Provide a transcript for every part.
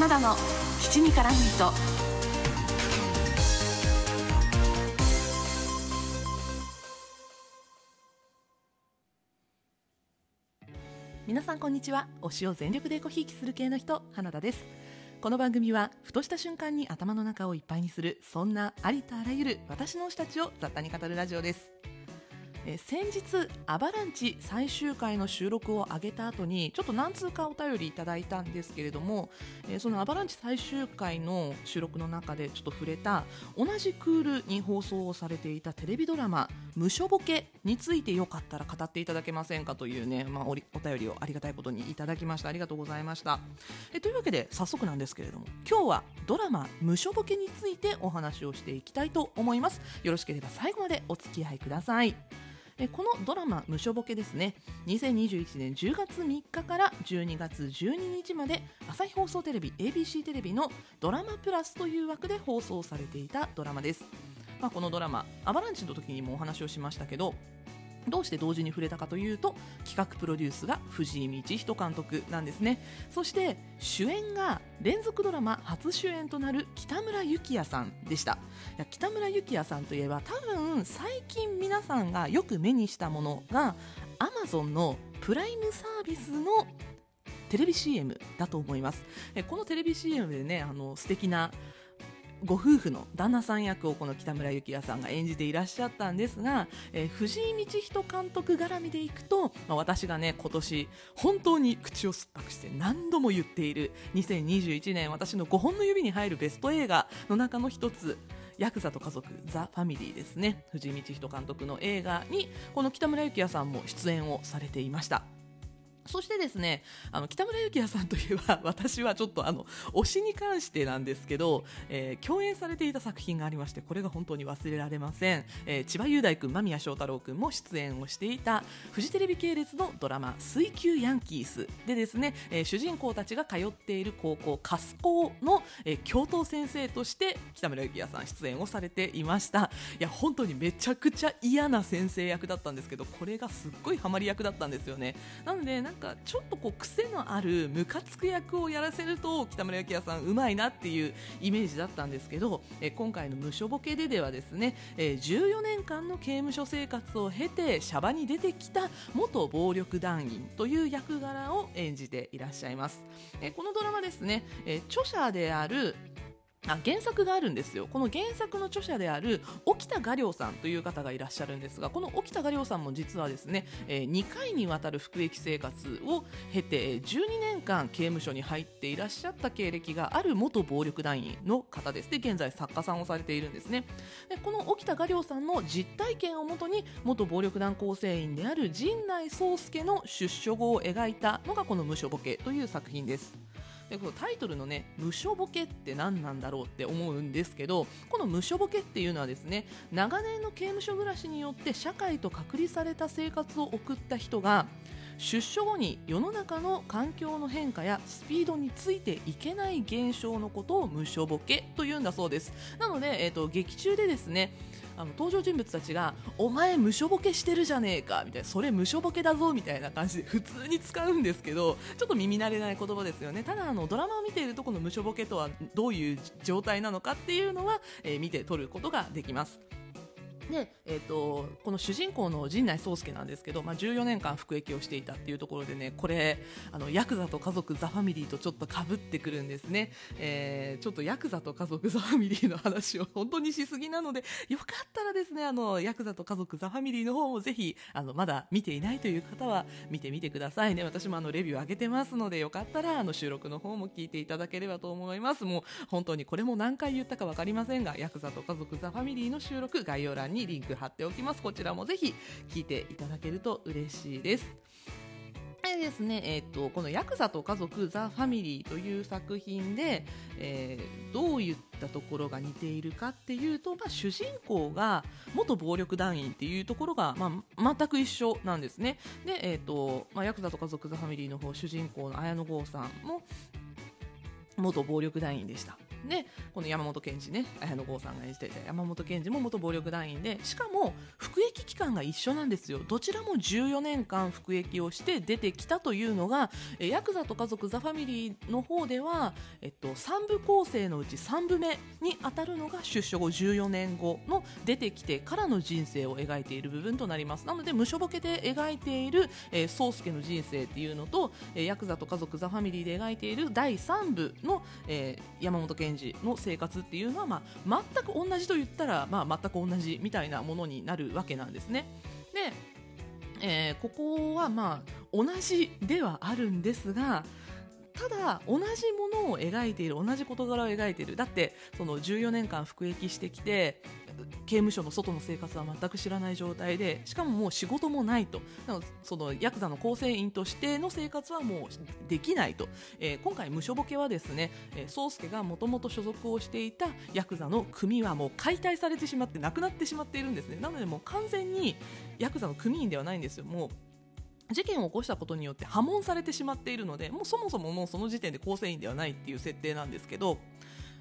花田の七味からミート。皆さんこんにちは。推しを全力でごひいきする系の人花田です。この番組はふとした瞬間に頭の中をいっぱいにするそんなありとあらゆる私の推したちを雑多に語るラジオです。え先日アバランチ最終回の収録を上げた後にちょっと何通かお便りいただいたんですけれども、えそのアバランチ最終回の収録の中でちょっと触れた同じクールに放送をされていたテレビドラマ「無所ボケ」についてよかったら語っていただけませんかというね、まあ、おりお便りをありがたいことにいただきました。ありがとうございました。えというわけで早速なんですけれども今日はドラマ「無所ボケ」についてお話をしていきたいと思います。よろしければ最後までお付き合いください。このドラマ「無所ボケ」ですね。2021年10月3日から12月12日まで朝日放送テレビ ABC テレビの「ドラマプラス」という枠で放送されていたドラマです、まあ、このドラマアバランチの時にもお話をしましたけどどうして同時に触れたかというと企画プロデュースが藤井道人監督なんですね。そして主演が連続ドラマ初主演となる北村幸也さんでした。北村幸也さんといえば多分最近皆さんがよく目にしたものが Amazon のプライムサービスのテレビ CM だと思います。このテレビ CM でねあの素敵なご夫婦の旦那さん役をこの北村幸也さんが演じていらっしゃったんですが、えー、藤井道人監督絡みでいくと、まあ、私がね今年本当に口を酸っぱくして何度も言っている2021年私の5本の指に入るベスト映画の中の一つヤクザと家族ザ・ファミリーですね。藤井道人監督の映画にこの北村幸也さんも出演をされていました。そしてですね、あの北村幸也さんといえば、私はちょっとあの推しに関してなんですけど、えー、共演されていた作品がありまして、これが本当に忘れられません。えー、千葉雄大君、間宮祥太朗君も出演をしていたフジテレビ系列のドラマ、水球ヤンキースでですね、えー、主人公たちが通っている高校、春高の、えー、教頭先生として北村幸也さん出演をされていました。いや、本当にめちゃくちゃ嫌な先生役だったんですけど、これがすっごいハマり役だったんですよね。なので、なんかちょっとこう癖のあるムカつく役をやらせると北村幸也さんうまいなっていうイメージだったんですけど、え今回の無所ボケでではですね、え14年間の刑務所生活を経てシャバに出てきた元暴力団員という役柄を演じていらっしゃいます。えこのドラマですね、え著者であるあ原作があるんですよ。この原作の著者である沖田画亮さんという方がいらっしゃるんですがこの沖田画亮さんも実はですね、え、2回にわたる服役生活を経て12年間刑務所に入っていらっしゃった経歴がある元暴力団員の方です。で現在作家さんをされているんですね。でこの沖田画亮さんの実体験をもとに元暴力団構成員である陣内壮介の出所後を描いたのがこの「無所ボケ」という作品です。でこのタイトルのね無所ボケって何なんだろうって思うんですけどこの無所ボケっていうのはですね長年の刑務所暮らしによって社会と隔離された生活を送った人が出所後に世の中の環境の変化やスピードについていけない現象のことを無所ボケというんだそうです。なので、えーと劇中でですねあの登場人物たちがお前無所ボケしてるじゃねえかみたいなそれ無所ボケだぞみたいな感じで普通に使うんですけどちょっと耳慣れない言葉ですよねただあのドラマを見ているとこの無所ボケとはどういう状態なのかっていうのは、えー、見て取ることができます。で、えーと、この主人公の陣内壮介なんですけど、まあ、14年間服役をしていたっていうところでねこれあのヤクザと家族ザ・ファミリーとちょっとかぶってくるんですね、えー、ちょっとヤクザと家族ザ・ファミリーの話を 本当にしすぎなのでよかったらですねあのヤクザと家族ザ・ファミリーの方もぜひあのまだ見ていないという方は見てみてくださいね。私もあのレビュー上げてますのでよかったらあの収録の方も聞いていただければと思います。もう本当にこれも何回言ったか分かりませんがヤクザと家族ザ・ファミリーの収録概要欄にリンク貼っておきます。こちらもぜひ聞いていただけると嬉しいです。でですね、えーと、このヤクザと家族ザ・ファミリーという作品で、えー、どういったところが似ているかっていうと、まあ、主人公が元暴力団員っていうところが、まあ、全く一緒なんですね。で、えーとまあ、ヤクザと家族ザ・ファミリーの方主人公の綾野剛さんも元暴力団員でした。でこの山本賢治ね綾野剛さんが演じていた山本賢治も元暴力団員でしかも服役期間が一緒なんですよ。どちらも14年間服役をして出てきたというのがヤクザと家族ザ・ファミリーの方では、えっと、3部構成のうち3部目に当たるのが出所後14年後の出てきてからの人生を描いている部分となります。なので無所ボケで描いている、えー、宗介の人生っていうのと、え、ヤクザと家族ザ・ファミリーで描いている第3部の、えー、山本賢治の生活っていうのは、まあ、全く同じと言ったら、まあ、全く同じみたいなものになるわけなんですね。でえー、ここはまあ同じではあるんですがただ同じものを描いている同じ事柄を描いているだってその14年間服役してきて刑務所の外の生活は全く知らない状態でしかももう仕事もないと。そのヤクザの構成員としての生活はもうできないと、えー、今回無所ボケはですね、えー、宗介がもともと所属をしていたヤクザの組はもう解体されてしまってなくなってしまっているんですね。なのでもう完全にヤクザの組員ではないんですよ。もう事件を起こしたことによって破門されてしまっているのでもうそもそももうその時点で構成員ではないっていう設定なんですけど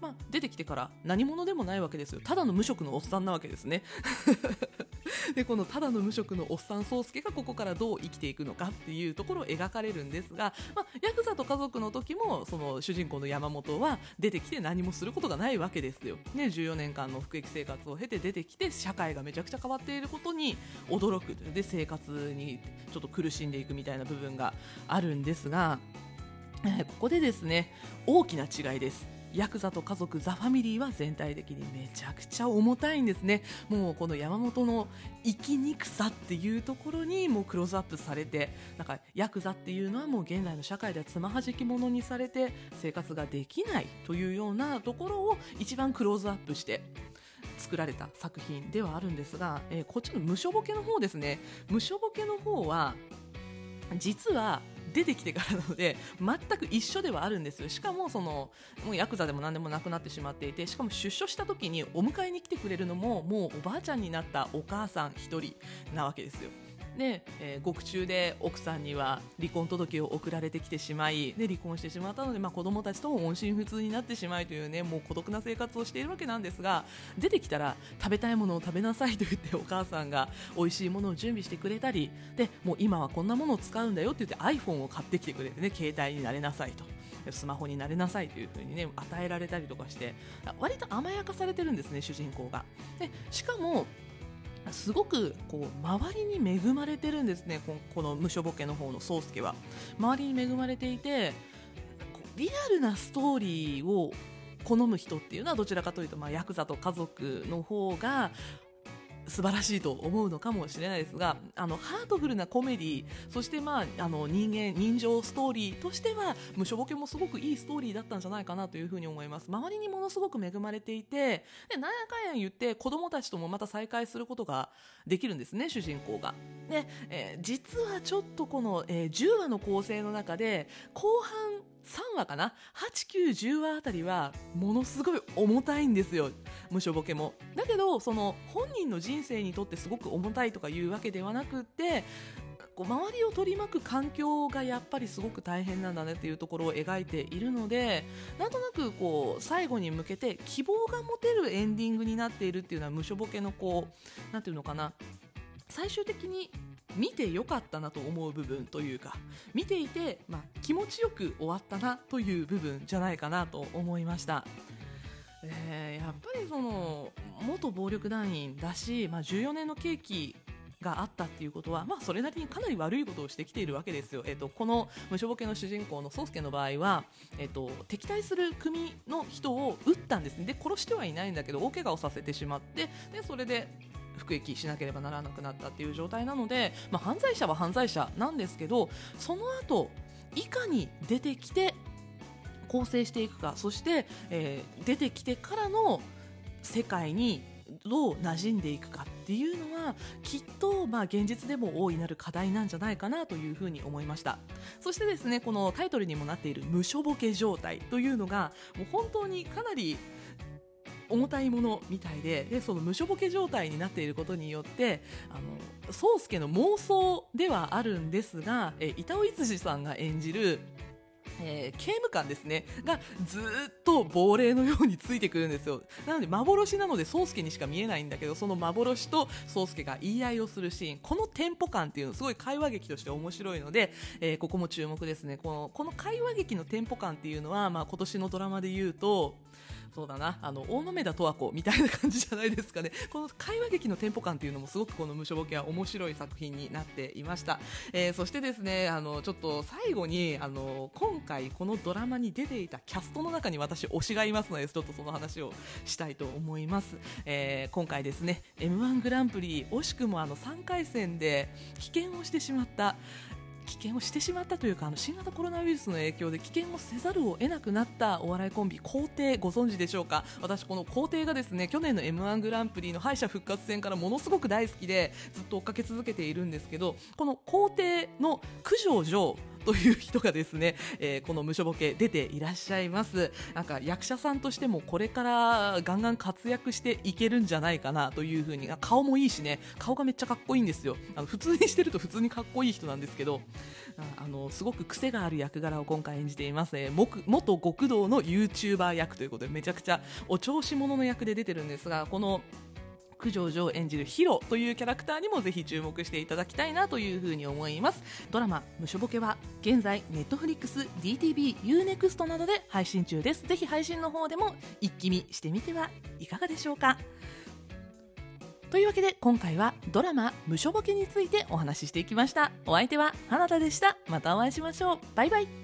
まあ、出てきてから何者でもないわけですよ。ただの無職のおっさんなわけですね。でこのただの無職のおっさん宗介がここからどう生きていくのかっていうところを描かれるんですが、まあ、ヤクザと家族の時もその主人公の山本は出てきて何もすることがないわけですよ、ね、14年間の服役生活を経て出てきて社会がめちゃくちゃ変わっていることに驚くで生活にちょっと苦しんでいくみたいな部分があるんですが、ここでですね大きな違いです。ヤクザと家族ザ・ファミリーは全体的にめちゃくちゃ重たいんですね。もうこの山本の生きにくさっていうところにもうクローズアップされてなんかヤクザっていうのはもう現代の社会ではつまはじき者にされて生活ができないというようなところを一番クローズアップして作られた作品ではあるんですが、えー、こっちの無所ボケの方ですね。無所ボケの方は実は出てきてからなので全く一緒ではあるんですよしかもそのもうヤクザでも何でもなくなってしまっていてしかも出所した時にお迎えに来てくれるのももうおばあちゃんになったお母さん1人なわけですよ。で、えー、獄中で奥さんには離婚届を送られてきてしまいで離婚してしまったので、まあ、子供たちとも音信不通になってしまいというねもう孤独な生活をしているわけなんですが出てきたら食べたいものを食べなさいと言ってお母さんが美味しいものを準備してくれたりでもう今はこんなものを使うんだよって言って iPhone を買ってきてくれてね携帯になれなさいと。スマホになれなさいという風にね与えられたりとかして割と甘やかされてるんですね主人公がでしかもすごくこう周りに恵まれてるんですね。この無所ボケの方の宗介は。周りに恵まれていてリアルなストーリーを好む人っていうのはどちらかというと、まあ、ヤクザと家族の方が素晴らしいと思うのかもしれないですがあのハートフルなコメディそして、まあ、あの人間人情ストーリーとしては無所ボケもすごくいいストーリーだったんじゃないかなというふうに思います。周りにものすごく恵まれていてでなんやかんや言って子供たちともまた再会することができるんですね主人公が。で、えー、実はちょっとこの、えー、10話の構成の中で後半3話かな？8910話あたりはものすごい重たいんですよ。無所ボケも。だけどその本人の人生にとってすごく重たいとかいうわけではなくってこう周りを取り巻く環境がやっぱりすごく大変なんだねっていうところを描いているのでなんとなくこう最後に向けて希望が持てるエンディングになっているっていうのは無所ボケのこうなんていうのかな？最終的に見てよかったなと思う部分というか見ていて、まあ、気持ちよく終わったなという部分じゃないかなと思いました。えー、やっぱりその元暴力団員だし、まあ、14年の刑期があったっていうことは、まあ、それなりにかなり悪いことをしてきているわけですよ。え、ー、と、この無所ボケの主人公の宗介の場合は、えっ、ー、と、敵対する組の人を撃ったんですね。で、殺してはいないんだけど、大怪我をさせてしまって、で、それで、服役しなければならなくなったっていう状態なので、まあ、犯罪者は犯罪者なんですけどその後いかに出てきて構成していくかそして、えー、出てきてからの世界にどう馴染んでいくかっていうのはきっとまあ現実でも大いなる課題なんじゃないかなというふうに思いました。そしてですねこのタイトルにもなっている無所ボケ状態というのがもう本当にかなり重たいものみたいででその無所ボケ状態になっていることによってあの宗介の妄想ではあるんですがえ板尾逸司さんが演じるえー、刑務官ですねがずっと亡霊のようについてくるんですよ。なので幻なので宗介にしか見えないんだけどその幻と宗介が言い合いをするシーン。このテンポ感っていうのすごい会話劇として面白いので、えー、ここも注目ですね。このこの会話劇のテンポ感っていうのは、まあ、今年のドラマで言うとそうだな。あの大豆田十和子みたいな感じじゃないですかね。この会話劇のテンポ感っていうのもすごくこの無所ボケは面白い作品になっていました、えー、そしてですねあのちょっと最後にあの今回このドラマに出ていたキャストの中に私推しがいますのでちょっとその話をしたいと思います、えー、今回ですね m 1グランプリ惜しくもあの3回戦で棄権をしてしまった危険をしてしまったというかあの新型コロナウイルスの影響で危険をせざるを得なくなったお笑いコンビ皇帝ご存知でしょうか？私この皇帝がですね去年の m 1グランプリの敗者復活戦からものすごく大好きでずっと追っかけ続けているんですけどこの皇帝の九条城という人がですね、えー、この無所ボケ出ていらっしゃいます。なんか役者さんとしてもこれからガンガン活躍していけるんじゃないかなというふうに顔もいいしね顔がめっちゃかっこいいんですよ。あの普通にしてると普通にかっこいい人なんですけどあのすごく癖がある役柄を今回演じています、えー、元極道の YouTuber 役ということでめちゃくちゃお調子者の役で出てるんですがこの九条城演じるヒロというキャラクターにもぜひ注目していただきたいなというふうに思います。ドラマ「無所ボケ」は現在 Netflix、DTV、UNEXT などで配信中です。ぜひ配信の方でも一気見してみてはいかがでしょうか。というわけで今回はドラマ「無所ボケ」についてお話ししていきました。お相手は花田でした。またお会いしましょう。バイバイ。